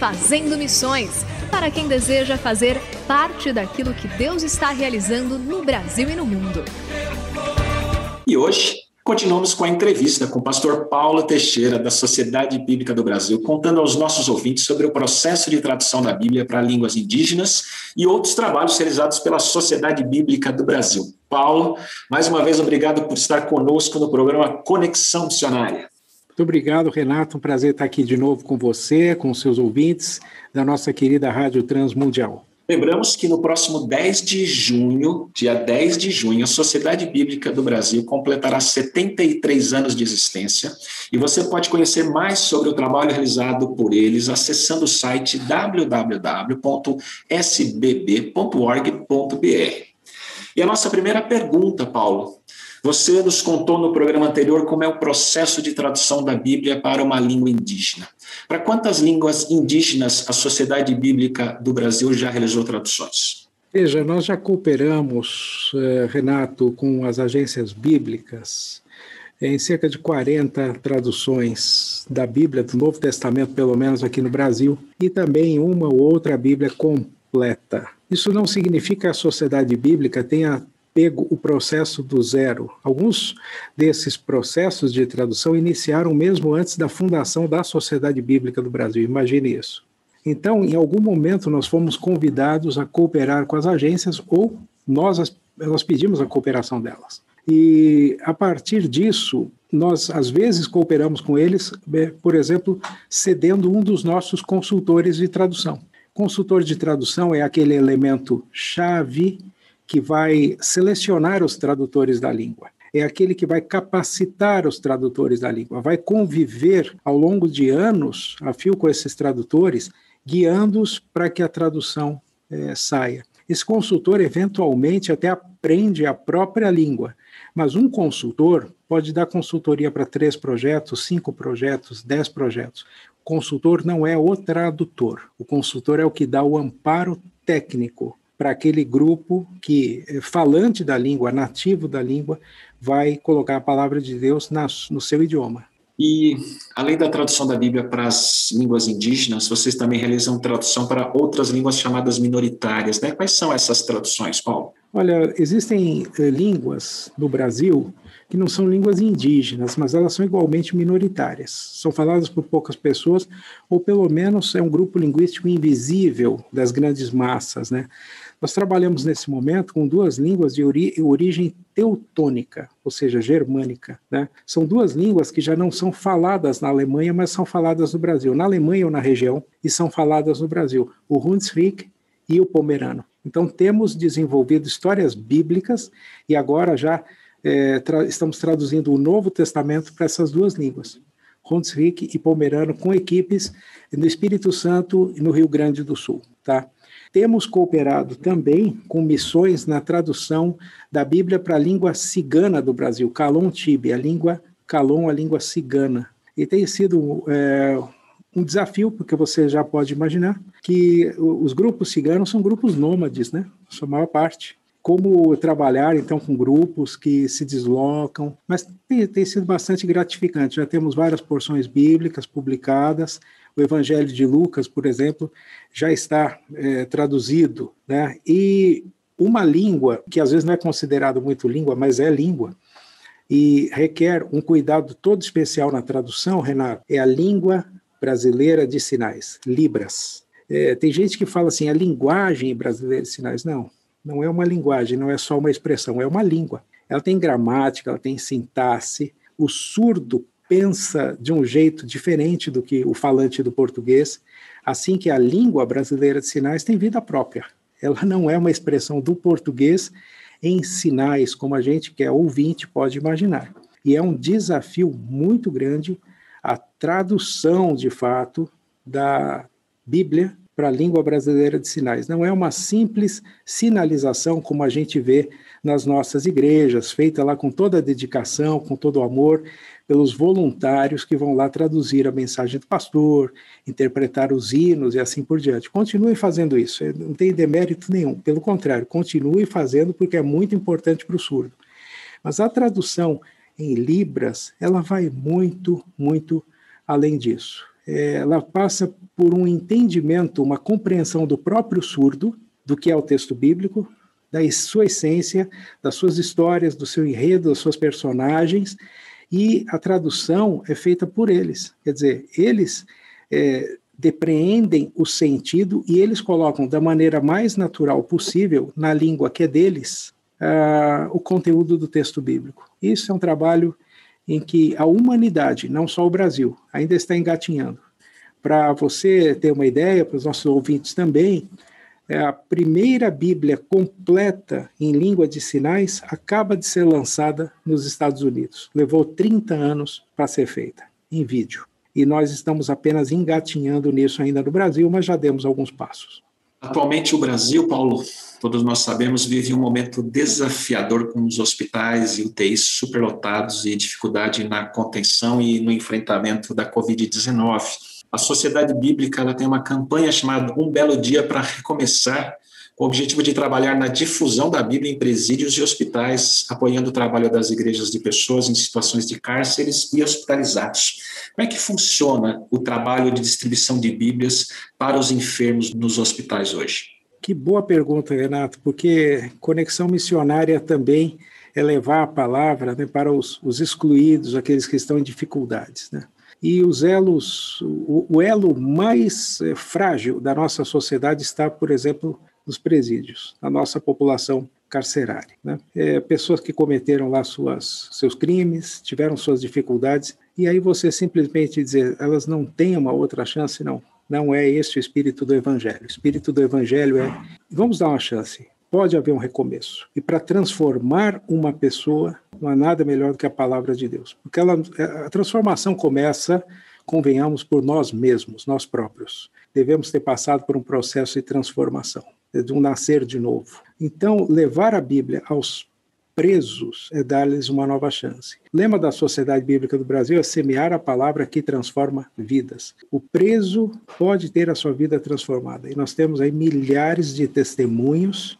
Fazendo Missões para quem deseja fazer parte daquilo que Deus está realizando no Brasil e no mundo. E hoje continuamos com a entrevista com o pastor Paulo Teixeira, da Sociedade Bíblica do Brasil, contando aos nossos ouvintes sobre o processo de tradução da Bíblia para línguas indígenas e outros trabalhos realizados pela Sociedade Bíblica do Brasil. Paulo, mais uma vez obrigado por estar conosco no programa Conexão Missionária. Muito obrigado, Renato. Um prazer estar aqui de novo com você, com seus ouvintes da nossa querida Rádio Transmundial. Lembramos que no próximo 10 de junho, dia 10 de junho, a Sociedade Bíblica do Brasil completará 73 anos de existência e você pode conhecer mais sobre o trabalho realizado por eles acessando o site www.sbb.org.br. E a nossa primeira pergunta, Paulo, você nos contou no programa anterior como é o processo de tradução da Bíblia para uma língua indígena. Para quantas línguas indígenas a Sociedade Bíblica do Brasil já realizou traduções? Veja, nós já cooperamos, eh, Renato, com as agências bíblicas em cerca de 40 traduções da Bíblia, do Novo Testamento, pelo menos aqui no Brasil, e também uma ou outra Bíblia completa. Isso não significa que a sociedade bíblica tenha pego o processo do zero. Alguns desses processos de tradução iniciaram mesmo antes da fundação da Sociedade Bíblica do Brasil. Imagine isso. Então, em algum momento, nós fomos convidados a cooperar com as agências ou nós, nós pedimos a cooperação delas. E a partir disso, nós às vezes cooperamos com eles, é, por exemplo, cedendo um dos nossos consultores de tradução. Consultor de tradução é aquele elemento chave que vai selecionar os tradutores da língua. É aquele que vai capacitar os tradutores da língua, vai conviver ao longo de anos a fio com esses tradutores, guiando-os para que a tradução é, saia. Esse consultor, eventualmente, até aprende a própria língua, mas um consultor pode dar consultoria para três projetos, cinco projetos, dez projetos. O consultor não é o tradutor. O consultor é o que dá o amparo técnico para aquele grupo que, eh, falante da língua, nativo da língua, vai colocar a palavra de Deus na, no seu idioma. E, além da tradução da Bíblia para as línguas indígenas, vocês também realizam tradução para outras línguas chamadas minoritárias, né? Quais são essas traduções, Paulo? Olha, existem eh, línguas no Brasil que não são línguas indígenas, mas elas são igualmente minoritárias. São faladas por poucas pessoas, ou pelo menos é um grupo linguístico invisível das grandes massas, né? Nós trabalhamos nesse momento com duas línguas de ori origem teutônica, ou seja, germânica. Né? São duas línguas que já não são faladas na Alemanha, mas são faladas no Brasil, na Alemanha ou na região, e são faladas no Brasil, o Hunsrück e o Pomerano. Então, temos desenvolvido histórias bíblicas e agora já é, tra estamos traduzindo o Novo Testamento para essas duas línguas, Hunsrück e Pomerano, com equipes no Espírito Santo e no Rio Grande do Sul. Tá? Temos cooperado também com missões na tradução da Bíblia para a língua cigana do Brasil, Calon Tibe, a língua Calon, a língua cigana. E tem sido é, um desafio, porque você já pode imaginar que os grupos ciganos são grupos nômades, né? Sua maior parte. Como trabalhar, então, com grupos que se deslocam, mas tem, tem sido bastante gratificante. Já temos várias porções bíblicas publicadas, o Evangelho de Lucas, por exemplo, já está é, traduzido, né? E uma língua que às vezes não é considerada muito língua, mas é língua, e requer um cuidado todo especial na tradução, Renato, é a língua brasileira de sinais, Libras. É, tem gente que fala assim, a linguagem brasileira de sinais. Não, não é uma linguagem, não é só uma expressão, é uma língua. Ela tem gramática, ela tem sintaxe. O surdo pensa de um jeito diferente do que o falante do português, assim que a língua brasileira de sinais tem vida própria. Ela não é uma expressão do português em sinais, como a gente que é ouvinte pode imaginar. E é um desafio muito grande a tradução, de fato, da Bíblia para a língua brasileira de sinais. Não é uma simples sinalização como a gente vê nas nossas igrejas, feita lá com toda a dedicação, com todo o amor, pelos voluntários que vão lá traduzir a mensagem do pastor, interpretar os hinos e assim por diante. Continue fazendo isso, não tem demérito nenhum, pelo contrário, continue fazendo porque é muito importante para o surdo. Mas a tradução em Libras, ela vai muito, muito além disso. É, ela passa por um entendimento, uma compreensão do próprio surdo, do que é o texto bíblico, da sua essência, das suas histórias, do seu enredo, das suas personagens, e a tradução é feita por eles. Quer dizer, eles é, depreendem o sentido e eles colocam da maneira mais natural possível, na língua que é deles, uh, o conteúdo do texto bíblico. Isso é um trabalho em que a humanidade, não só o Brasil, ainda está engatinhando. Para você ter uma ideia, para os nossos ouvintes também, é a primeira Bíblia completa em língua de sinais acaba de ser lançada nos Estados Unidos. Levou 30 anos para ser feita, em vídeo. E nós estamos apenas engatinhando nisso ainda no Brasil, mas já demos alguns passos. Atualmente, o Brasil, Paulo, todos nós sabemos, vive um momento desafiador com os hospitais e UTIs superlotados e dificuldade na contenção e no enfrentamento da Covid-19. A Sociedade Bíblica ela tem uma campanha chamada Um Belo Dia para Recomeçar, com o objetivo de trabalhar na difusão da Bíblia em presídios e hospitais, apoiando o trabalho das igrejas de pessoas em situações de cárceres e hospitalizados. Como é que funciona o trabalho de distribuição de Bíblias para os enfermos nos hospitais hoje? Que boa pergunta, Renato, porque conexão missionária também é levar a palavra né, para os, os, excluídos, aqueles que estão em dificuldades. Né? E os elos, o, o elo mais é, frágil da nossa sociedade está, por exemplo, nos presídios, na nossa população carcerária. Né? É, pessoas que cometeram lá suas, seus crimes, tiveram suas dificuldades e aí você simplesmente dizer, elas não têm uma outra chance, não. Não é esse o espírito do evangelho. O espírito do evangelho é, vamos dar uma chance. Pode haver um recomeço. E para transformar uma pessoa, não há nada melhor do que a palavra de Deus. Porque ela, a transformação começa, convenhamos, por nós mesmos, nós próprios. Devemos ter passado por um processo de transformação, de um nascer de novo. Então, levar a Bíblia aos presos é dar-lhes uma nova chance. O lema da Sociedade Bíblica do Brasil é semear a palavra que transforma vidas. O preso pode ter a sua vida transformada. E nós temos aí milhares de testemunhos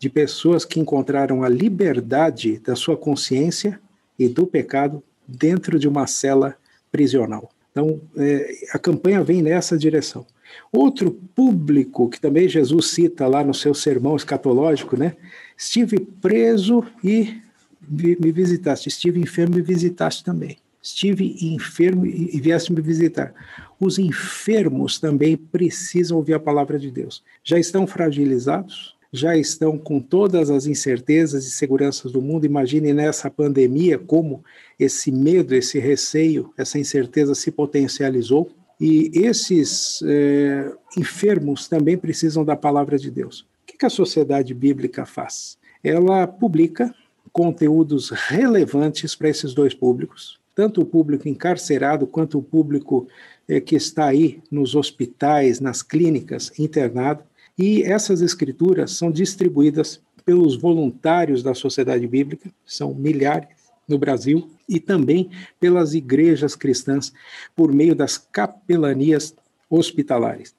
de pessoas que encontraram a liberdade da sua consciência e do pecado dentro de uma cela prisional. Então, é, a campanha vem nessa direção. Outro público que também Jesus cita lá no seu sermão escatológico, né? Estive preso e me visitaste. Estive enfermo e visitaste também. Estive enfermo e vieste me visitar. Os enfermos também precisam ouvir a palavra de Deus. Já estão fragilizados, já estão com todas as incertezas e seguranças do mundo. Imagine nessa pandemia como esse medo, esse receio, essa incerteza se potencializou. E esses é, enfermos também precisam da palavra de Deus que a sociedade bíblica faz? Ela publica conteúdos relevantes para esses dois públicos, tanto o público encarcerado quanto o público eh, que está aí nos hospitais, nas clínicas, internado, e essas escrituras são distribuídas pelos voluntários da sociedade bíblica, são milhares, no Brasil e também pelas igrejas cristãs por meio das capelanias hospitalares.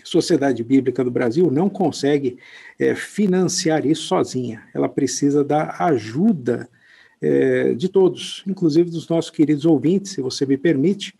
A Sociedade Bíblica do Brasil não consegue é, financiar isso sozinha, ela precisa da ajuda é, de todos, inclusive dos nossos queridos ouvintes, se você me permite,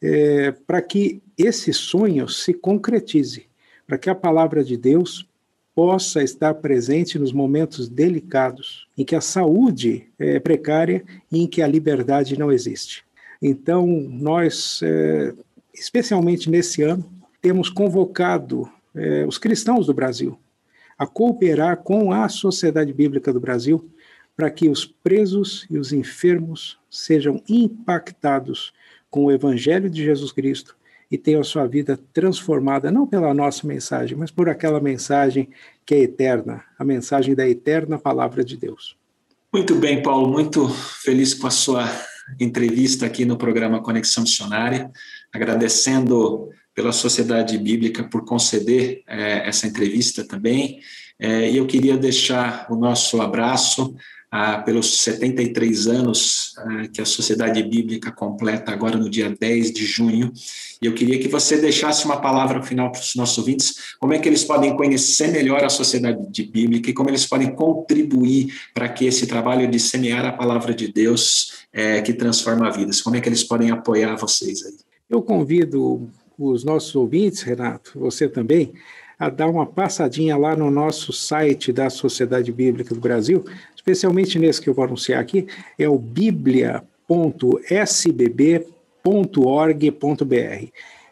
é, para que esse sonho se concretize, para que a palavra de Deus possa estar presente nos momentos delicados, em que a saúde é precária e em que a liberdade não existe. Então, nós, é, especialmente nesse ano, temos convocado é, os cristãos do Brasil a cooperar com a Sociedade Bíblica do Brasil para que os presos e os enfermos sejam impactados com o Evangelho de Jesus Cristo e tenham a sua vida transformada, não pela nossa mensagem, mas por aquela mensagem que é eterna, a mensagem da eterna palavra de Deus. Muito bem, Paulo, muito feliz com a sua entrevista aqui no programa Conexão Missionária, agradecendo pela Sociedade Bíblica por conceder é, essa entrevista também. É, e eu queria deixar o nosso abraço ah, pelos 73 anos ah, que a Sociedade Bíblica completa agora no dia 10 de junho. E eu queria que você deixasse uma palavra final para os nossos ouvintes, como é que eles podem conhecer melhor a Sociedade Bíblica e como eles podem contribuir para que esse trabalho de semear a palavra de Deus é, que transforma vidas, como é que eles podem apoiar vocês aí? Eu convido os nossos ouvintes, Renato, você também, a dar uma passadinha lá no nosso site da Sociedade Bíblica do Brasil, especialmente nesse que eu vou anunciar aqui, é o biblia.sbb.org.br.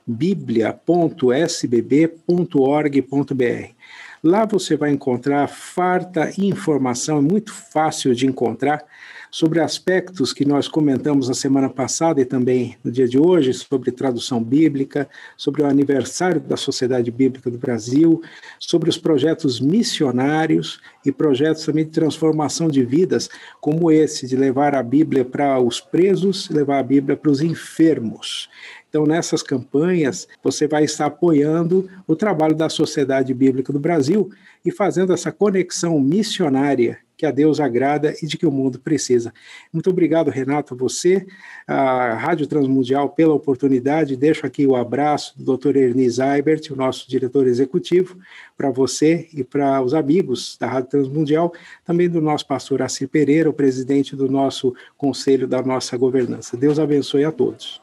biblia.sbb.org.br. Lá você vai encontrar farta informação, é muito fácil de encontrar sobre aspectos que nós comentamos na semana passada e também no dia de hoje, sobre tradução bíblica, sobre o aniversário da Sociedade Bíblica do Brasil, sobre os projetos missionários e projetos também de transformação de vidas, como esse de levar a Bíblia para os presos, levar a Bíblia para os enfermos. Então, nessas campanhas, você vai estar apoiando o trabalho da Sociedade Bíblica do Brasil e fazendo essa conexão missionária que a Deus agrada e de que o mundo precisa. Muito obrigado, Renato, a você, a Rádio Transmundial, pela oportunidade. Deixo aqui o abraço do Dr. Ernie Zaibert, o nosso diretor executivo, para você e para os amigos da Rádio Transmundial, também do nosso pastor Assi Pereira, o presidente do nosso conselho da nossa governança. Deus abençoe a todos.